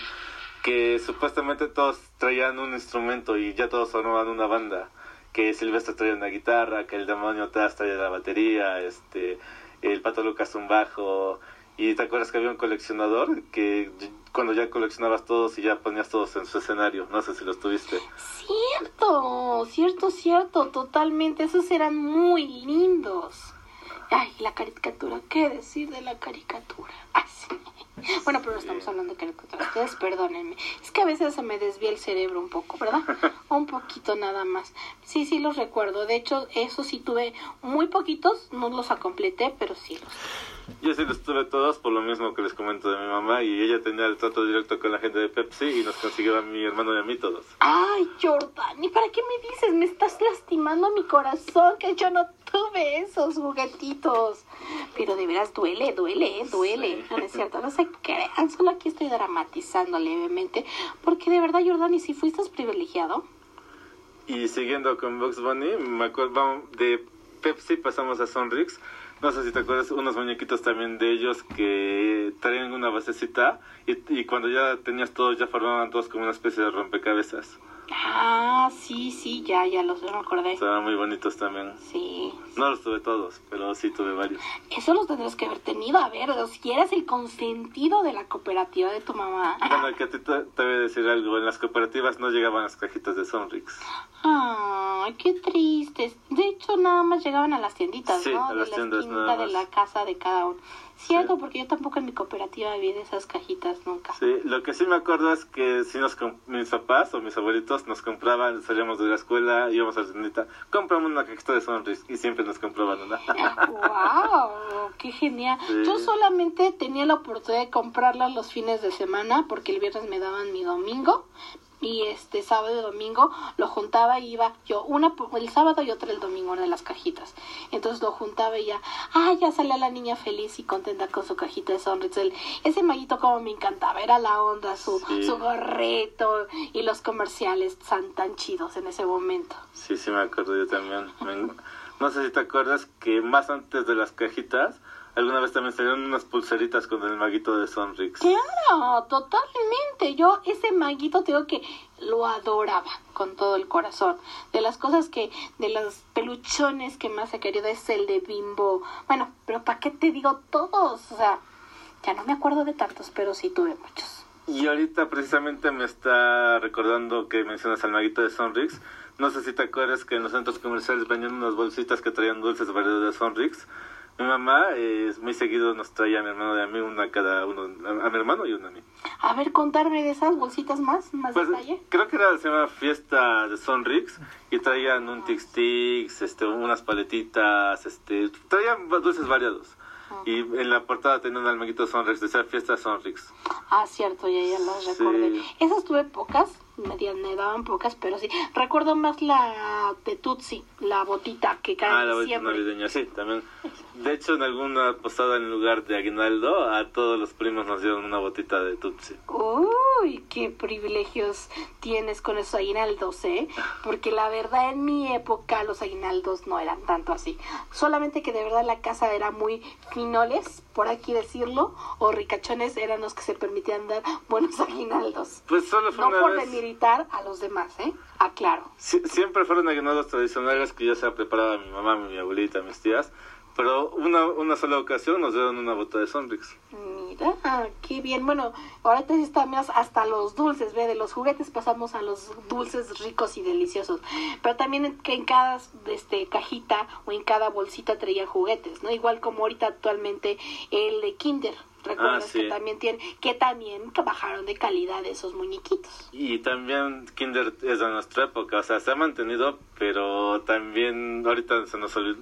que supuestamente todos traían un instrumento y ya todos formaban una banda que Silvestre traía una guitarra, que el demonio traía la batería, este, el Pato Lucas un bajo, y te acuerdas que había un coleccionador que cuando ya coleccionabas todos y ya ponías todos en su escenario, no sé si los tuviste. Cierto, cierto, cierto, totalmente, esos eran muy lindos. Ay, la caricatura, ¿qué decir de la caricatura? Bueno, pero estamos hablando de caricaturas. Ustedes perdónenme. Es que a veces se me desvía el cerebro un poco, ¿verdad? un poquito nada más. Sí, sí los recuerdo. De hecho, eso sí tuve muy poquitos. No los completé, pero sí los Yo sí los tuve todos por lo mismo que les comento de mi mamá y ella tenía el trato directo con la gente de Pepsi y nos consiguió a mi hermano y a mí todos. Ay, Jordan, ¿y para qué me dices? Me estás lastimando mi corazón que yo no tuve esos juguetitos. Pero de veras duele, duele, duele. No, no es cierto, no se crean, solo aquí estoy dramatizando levemente porque de verdad, Jordan, ¿y si fuiste privilegiado? Y siguiendo con Box Bunny, me acuerdo de Pepsi pasamos a Sonrix. No sé si te acuerdas, unos muñequitos también de ellos que traían una basecita y, y cuando ya tenías todos, ya formaban todos como una especie de rompecabezas. Ah, sí, sí, ya, ya los recordé. Estaban muy bonitos también. Sí. No los tuve todos, pero sí tuve varios. Eso los tendrías que haber tenido. A ver, si eres el consentido de la cooperativa de tu mamá. Bueno, que a ti te, te voy a decir algo. En las cooperativas no llegaban las cajitas de Sonrix. Ay, qué tristes. De hecho, nada más llegaban a las tienditas, Sí, ¿no? a las de tiendas la de la casa de cada uno. Cierto, Sí. porque yo tampoco en mi cooperativa vi de esas cajitas nunca. Sí, lo que sí me acuerdo es que si nos mis papás o mis abuelitos nos compraban, salíamos de la escuela, íbamos a la tiendita, compramos una cajita de Sonrix y siempre nos compraban una. ¡Wow! ¡Qué genial! Sí. Yo solamente tenía la oportunidad de comprarlas los fines de semana porque el viernes me daban mi domingo y este sábado y domingo lo juntaba y iba yo una por- el sábado y otra el domingo una de las cajitas entonces lo juntaba y ya ah ya salía la niña feliz y contenta con su cajita de Sonrix El- ese maguito como me encantaba era la onda su Sí. su gorrito y los comerciales tan tan chidos en ese momento Sí, sí me acuerdo yo también. Me- no sé si te acuerdas que más antes de las cajitas, alguna vez también salieron unas pulseritas con el maguito de Sonrix. Claro, totalmente. Yo ese maguito te digo que lo adoraba con todo el corazón. De las cosas que, de los peluchones que más he querido es el de Bimbo. Bueno, pero ¿para qué te digo todos? O sea, ya no me acuerdo de tantos, pero sí tuve muchos. Y ahorita precisamente me está recordando que mencionas al maguito de Sonrix. No sé si te acuerdas que en los centros comerciales vendían unas bolsitas que traían dulces variedad de Sonrix. Mi mamá eh, muy seguido nos traía a mi hermano y a mí una cada uno, a, a mi hermano y una a mí. A ver, contarme de esas bolsitas más, más Pues, detalle. creo que era, se llama Fiesta de Sonrix y traían un Tix Tix, este, unas paletitas, este, traían dulces variados. Y en la portada tenía un almaguito Sonrix, decía Fiesta Sonrix. Ah, cierto, ya, ya las Sí. recordé. Esas tuve pocas, me, di- me daban pocas, pero sí. Recuerdo más la de Tutsi, la botita que cae Ah, la siempre. navideña, sí, también. De hecho, en alguna posada en lugar de aguinaldo, a todos los primos nos dieron una botita de Tutsi. Uy, qué privilegios tienes con esos aguinaldos, ¿eh? Porque la verdad en mi época los aguinaldos no eran tanto así. Solamente que de verdad la casa era muy finoles, por aquí decirlo, o ricachones eran los que se permitían dar buenos aguinaldos. Pues solo fue No una por vez. demilitar a los demás, ¿eh? Aclaro. Sie- siempre fueron aguinaldos tradicionales que ya se preparaba mi mamá, mi abuelita, mis tías. Pero una, una sola ocasión nos dieron una bota de Sonrix. Mira, qué bien. Bueno, ahorita sí estamos hasta los dulces, ve, de los juguetes pasamos a los dulces ricos y deliciosos. Pero también que en cada este, cajita o en cada bolsita traían juguetes, ¿no? Igual como ahorita actualmente el de Kinder. ¿Recuerdas Ah, sí. que también tienen, que también bajaron de calidad esos muñequitos? Y también Kinder es de nuestra época, o sea, se ha mantenido, pero también ahorita se nos olvidó,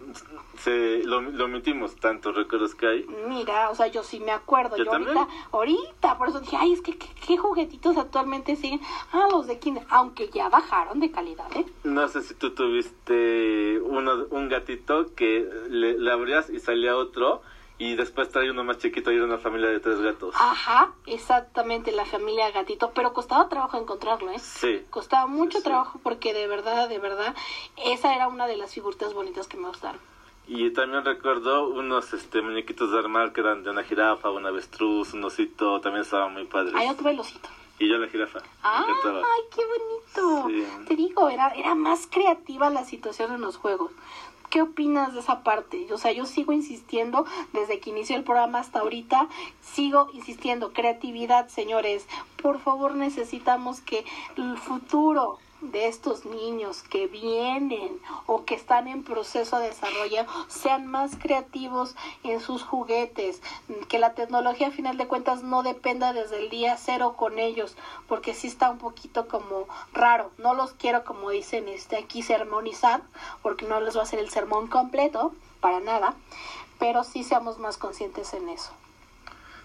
se, lo, lo omitimos, tantos recuerdos que hay. Mira, o sea, yo sí me acuerdo. Yo Yo, ahorita, ahorita, por eso dije, ay, es que ¿qué, qué juguetitos actualmente siguen. Ah, los de Kinder, aunque ya bajaron de calidad, ¿eh? No sé si tú tuviste uno, un gatito que le, le abrías y salía otro, y después traía uno más chiquito y era una familia de tres gatos. Ajá, exactamente, la familia gatito, pero costaba trabajo encontrarlo, ¿eh? Sí. Costaba mucho Sí. trabajo porque de verdad, de verdad, esa era una de las figuritas bonitas que me gustaron. Y también recuerdo unos este muñequitos de armar que eran de una jirafa, un avestruz, un osito, también estaban muy padres. Ahí otro velocito. Y yo la jirafa. me ¡Ay, qué bonito! Sí. Te digo, era, era más creativa la situación en los juegos. ¿Qué opinas de esa parte? O sea, yo sigo insistiendo desde que inició el programa hasta ahorita, sigo insistiendo, creatividad, señores. Por favor, necesitamos que el futuro de estos niños que vienen o que están en proceso de desarrollo sean más creativos en sus juguetes, que la tecnología a final de cuentas no dependa desde el día cero con ellos, porque sí está un poquito como raro. No los quiero como dicen este aquí sermonizar, porque no les va a hacer el sermón completo para nada. pero sí seamos más conscientes en eso.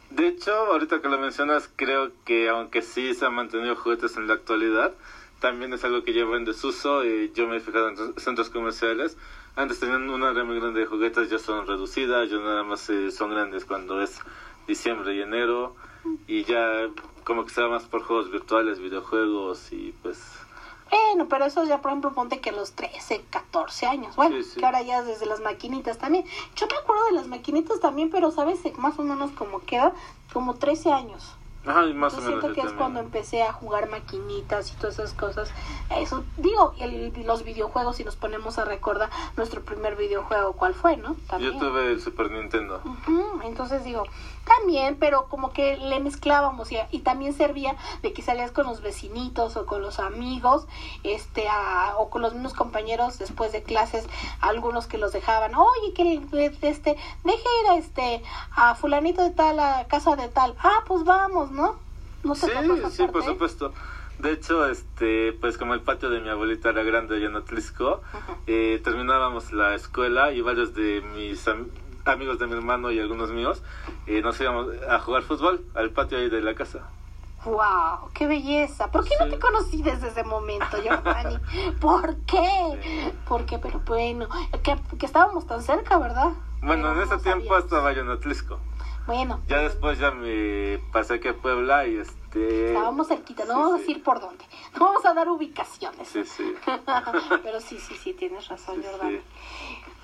De hecho, ahorita que lo mencionas, creo que aunque sí se han mantenido juguetes en la actualidad, también es algo que lleva en desuso. Y yo me he fijado en centros comerciales. Antes tenían una área muy grande de juguetes, ya son reducidas, ya nada más eh, son grandes cuando es diciembre y enero. Y ya como que se va más por juegos virtuales, videojuegos y pues bueno, pero eso ya, por ejemplo, ponte que los 13, 14 años. Bueno, que ahora ya desde las maquinitas también. Yo me acuerdo de las maquinitas también, pero sabes más o menos como queda, como 13 años. Ay, más o menos siento que es cuando empecé a jugar maquinitas y todas esas cosas. Eso, digo, el, los videojuegos, si nos ponemos a recordar nuestro primer videojuego, ¿cuál fue, no? Yo tuve el Super Nintendo. Entonces digo, también, pero como que le mezclábamos y, y, también servía de que salías con los vecinitos o con los amigos, este, o con los mismos compañeros después de clases, algunos que los dejaban, oye, que este, deje ir a este, a fulanito de tal, a casa de tal, ah, pues vamos, ¿no? ¿No sí, sí, por supuesto. De hecho, este, pues como el patio de mi abuelita era grande allá en Atlisco, eh, terminábamos la escuela y varios de mis amigos de mi hermano y algunos míos eh, nos íbamos a jugar fútbol al patio ahí de la casa. ¡Wow! ¡Qué belleza! ¿Por qué no te conocí desde ese momento, Giovanni? ¿Por qué? ¿Por qué? Pero bueno, que, que estábamos tan cerca, ¿verdad? Bueno, en ese tiempo estaba yo en Atlisco. Bueno. Ya después ya me pasé aquí a Puebla y este... Estábamos cerquita, no vamos a decir por dónde. No vamos a dar ubicaciones. Sí, sí. Pero sí, sí, sí, tienes razón, Jordani.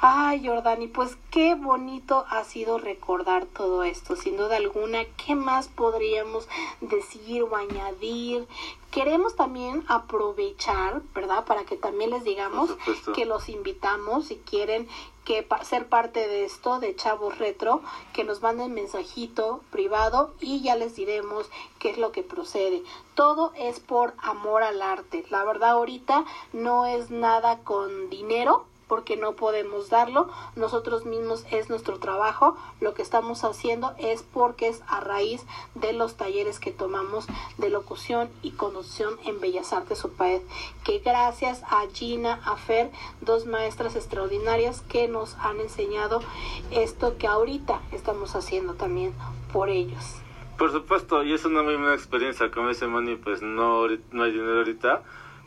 Ay, Jordani, pues qué bonito ha sido recordar todo esto. Sin duda alguna, ¿qué más podríamos decir o añadir? Queremos también aprovechar, ¿verdad? Para que también les digamos que los invitamos si quieren que ser parte de esto de Chavos Retro, que nos manden mensajito privado y ya les diremos qué es lo que procede. Todo es por amor al arte. La verdad ahorita no es nada con dinero, porque no podemos darlo, nosotros mismos es nuestro trabajo, lo que estamos haciendo es porque es a raíz de los talleres que tomamos de locución y conducción en Bellas Artes UPAED, que gracias a Gina, a Fer, dos maestras extraordinarias que nos han enseñado esto que ahorita estamos haciendo también por ellos. Por supuesto, y es una muy buena experiencia, como dice Moni, pues no, no hay dinero ahorita,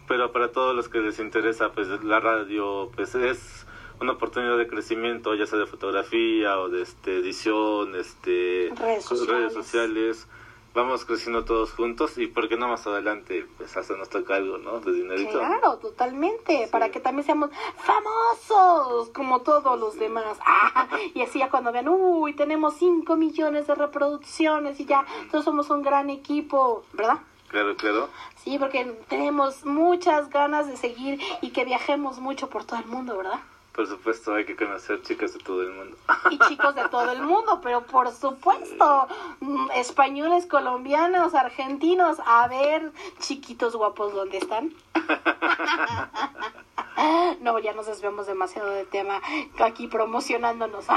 pero para todos los que les interesa, pues la radio, pues es una oportunidad de crecimiento, ya sea de fotografía o de este, edición, este, redes sociales. Vamos creciendo todos juntos y porque no más adelante, pues hasta nos toca algo, ¿no? De dinerito. Claro, totalmente, para que también seamos famosos como todos los demás. Ah, y así ya cuando vean, uy, tenemos 5 millones de reproducciones y ya, todos somos un gran equipo, ¿verdad? Claro, claro. Sí, porque tenemos muchas ganas de seguir y que viajemos mucho por todo el mundo, ¿verdad? Por supuesto, hay que conocer chicas de todo el mundo. Y chicos de todo el mundo, pero por supuesto, mm, españoles, colombianos, argentinos, a ver, chiquitos guapos, ¿dónde están? No, ya nos desviamos demasiado de tema aquí promocionándonos.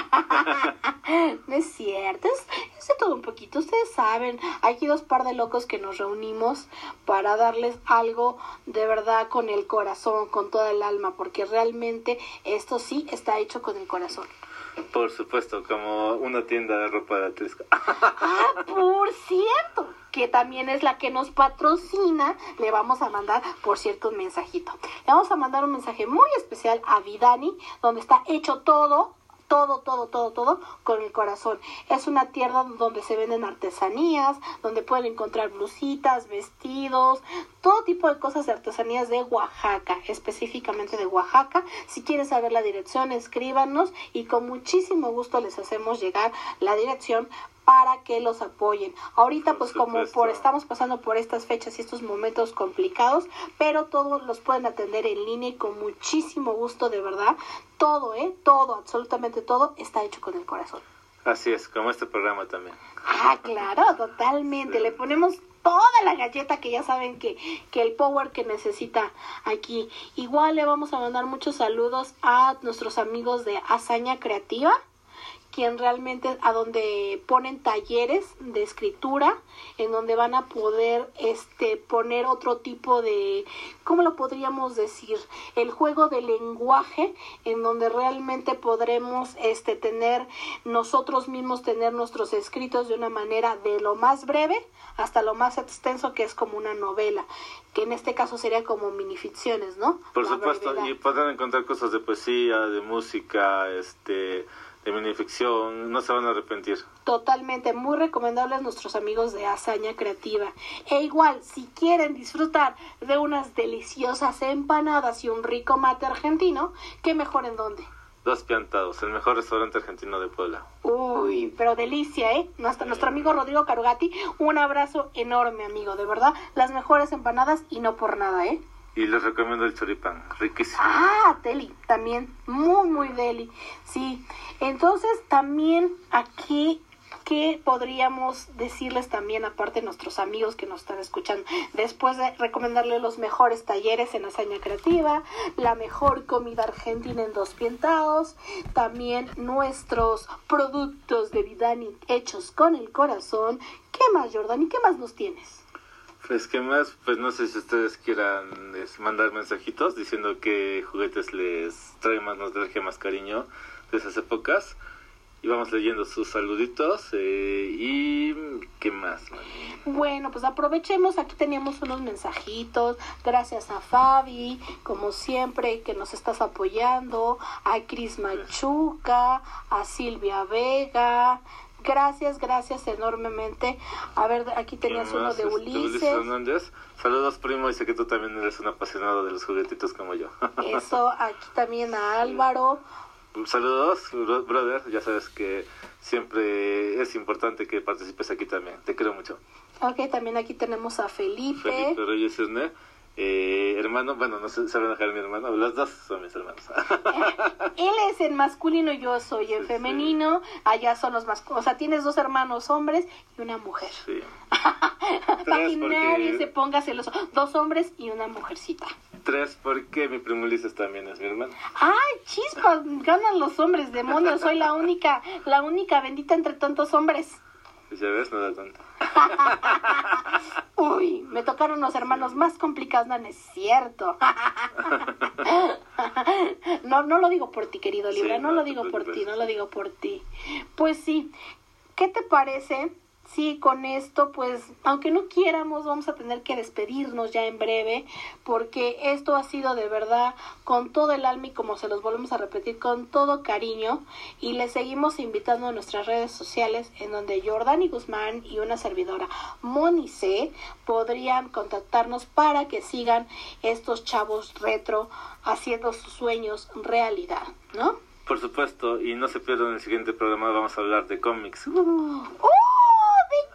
No es cierto, es, de todo un poquito. Ustedes saben, hay aquí dos par de locos que nos reunimos para darles algo de verdad con el corazón, con toda el alma, porque realmente esto sí está hecho con el corazón. Por supuesto, como una tienda de ropa de Atlisco. Ah, por cierto, que también es la que nos patrocina, le vamos a mandar, por cierto, un mensajito. Le vamos a mandar un mensaje muy especial a Vidani, donde está hecho todo todo, todo, todo, todo con el corazón. Es una tierra donde se venden artesanías, donde pueden encontrar blusitas, vestidos, todo tipo de cosas de artesanías de Oaxaca, específicamente de Oaxaca. Si quieren saber la dirección, escríbanos y con muchísimo gusto les hacemos llegar la dirección para que los apoyen. Ahorita pues como por estamos pasando por estas fechas y estos momentos complicados, pero todos los pueden atender en línea y con muchísimo gusto de verdad. Todo, eh, todo, absolutamente todo está hecho con el corazón. Así es, como este programa también. Ah, claro, totalmente. Le ponemos toda la galleta que ya saben que, que el power que necesita aquí. Igual le vamos a mandar muchos saludos a nuestros amigos de Hazaña Creativa quien realmente a donde ponen talleres de escritura, en donde van a poder este poner otro tipo de ¿cómo lo podríamos decir? El juego de lenguaje en donde realmente podremos este tener nosotros mismos tener nuestros escritos de una manera de lo más breve hasta lo más extenso que es como una novela, que en este caso sería como minificciones, ¿no? Por supuesto, y podrán encontrar cosas de poesía, de música, este de minificción, no se van a arrepentir. Totalmente, muy recomendables nuestros amigos de Hazaña Creativa. E igual, si quieren disfrutar de unas deliciosas empanadas y un rico mate argentino, ¿qué mejor en dónde? Dos Piantados, el mejor restaurante argentino de Puebla. Uy, pero delicia, ¿eh? Nuestro, nuestro amigo Rodrigo Carugati, un abrazo enorme, amigo, de verdad. Las mejores empanadas y no por nada, ¿eh? Y les recomiendo el choripán, riquísimo. Ah, deli, también, muy, muy deli, sí. Entonces, también aquí ¿qué podríamos decirles también, aparte de nuestros amigos que nos están escuchando? Después de recomendarles los mejores talleres en hazaña creativa, la mejor comida argentina en dos pientados, también nuestros productos de Vidani hechos con el corazón. ¿Qué más, Jordan? ¿Y qué más nos tienes? Pues, ¿qué más? Pues no sé si ustedes quieran mandar mensajitos diciendo que juguetes les trae más nostalgia, más cariño de esas épocas. Y vamos leyendo sus saluditos eh, y qué más bueno pues aprovechemos aquí teníamos unos mensajitos. Gracias a Fabi como siempre que nos estás apoyando. A Cris Machuca a Silvia Vega Gracias, gracias enormemente. A ver, aquí tenías uno de Ulises. Hernández. Saludos, primo. Dice que tú también eres un apasionado de los juguetitos como yo. Eso, aquí también a Álvaro. Saludos, brother. Ya sabes que siempre es importante que participes aquí también. Te quiero mucho. Ok, también aquí tenemos a Felipe. Felipe Reyes Esne. Eh, hermano, bueno, no sé, se van a dejar mi hermano, los dos son mis hermanos. Él es en masculino, yo soy en femenino, allá son los masculinos, o sea, tienes dos hermanos hombres y una mujer. Sí. Para que nadie se ponga celoso, dos hombres y una mujercita. Tres, porque mi primo Ulises también es mi hermano. ¡Ay, chispas! Ganan los hombres, demonios, soy la única, la única bendita entre tantos hombres. Pues ya ves, no da tanto. Uy, me tocaron los hermanos más complicados, no, es cierto. no, no lo digo por ti, querido Libra, no, lo digo por ti, no lo digo por ti. Pues sí, ¿qué te parece sí, con esto, pues, aunque no quieramos, vamos a tener que despedirnos ya en breve, porque esto ha sido de verdad con todo el alma y como se los volvemos a repetir, con todo cariño, y les seguimos invitando a nuestras redes sociales, en donde Jordani Guzmán y una servidora, Monice, podrían contactarnos para que sigan estos chavos retro haciendo sus sueños realidad, ¿no? Por supuesto, y no se pierdan el siguiente programa, vamos a hablar de cómics. ¡Uh! Happy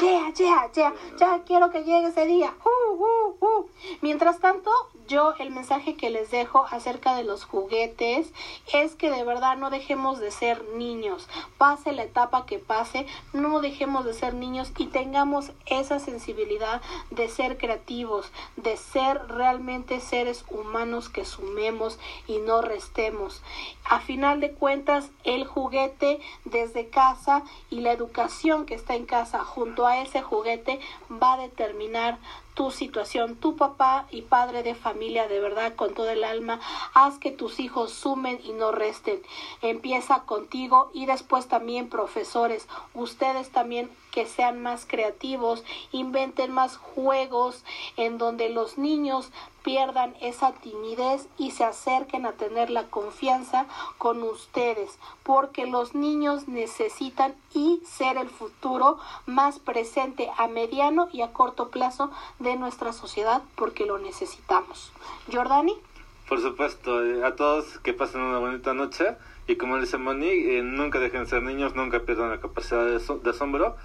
Yeah, yeah, yeah, ya quiero que llegue ese día. Uh, uh, uh. Mientras tanto, yo el mensaje que les dejo acerca de los juguetes es que de verdad no dejemos de ser niños. Pase la etapa que pase, no dejemos de ser niños y tengamos esa sensibilidad de ser creativos, de ser realmente seres humanos que sumemos y no restemos. A final de cuentas, el juguete desde casa y la educación que está en casa junto a ese juguete va a determinar tu situación, tu papá y padre de familia de verdad con todo el alma, haz que tus hijos sumen y no resten. Empieza contigo y después también profesores, ustedes también que sean más creativos, inventen más juegos en donde los niños pierdan esa timidez y se acerquen a tener la confianza con ustedes, porque los niños necesitan y ser el futuro más presente a mediano y a corto plazo de nuestra sociedad, porque lo necesitamos. Jordani. Por supuesto, eh, a todos que pasen una bonita noche y como dice Moni, eh, nunca dejen de ser niños, nunca pierdan la capacidad de, de asombro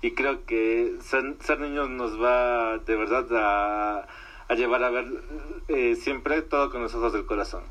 y creo que ser, ser niños nos va de verdad a a llevar a ver eh, siempre todo con los ojos del corazón.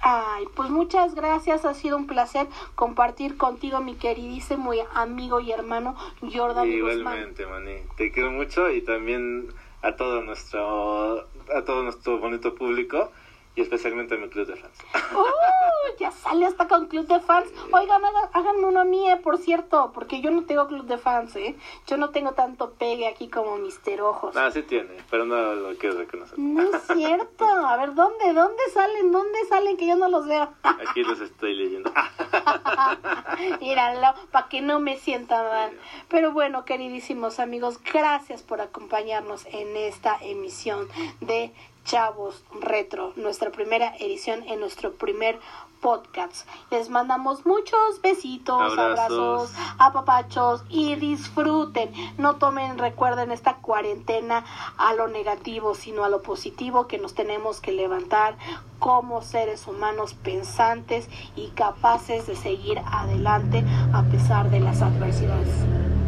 Ay, pues muchas gracias, ha sido un placer compartir contigo, mi queridísimo amigo y hermano Jordan Igualmente, Mani, te quiero mucho y también a todo nuestro a todo nuestro bonito público y especialmente a mi club de fans. ¡Uh! Ya sale hasta con club de fans. Oigan, háganme uno a mí, eh, por cierto, porque yo no tengo club de fans, ¿eh? Yo no tengo tanto pegue aquí como Mister Ojos. Ah, sí tiene, pero no lo quiero reconocer. No es cierto. A ver, ¿dónde? ¿Dónde salen? ¿Dónde salen que yo no los veo? Aquí los estoy leyendo. Míralo, para que no me sienta mal. Pero bueno, queridísimos amigos, gracias por acompañarnos en esta emisión de Chavos Retro, nuestra primera edición en nuestro primer podcast. Les mandamos muchos besitos, abrazos, Abrazos. apapachos y disfruten. No tomen, recuerden esta cuarentena a lo negativo, sino a lo positivo que nos tenemos que levantar como seres humanos pensantes y capaces de seguir adelante a pesar de las adversidades.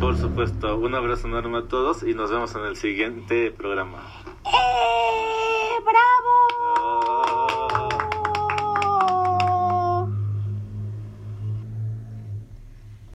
Por supuesto, un abrazo enorme a todos y nos vemos en el siguiente programa. ¡Eh! ¡Bravo!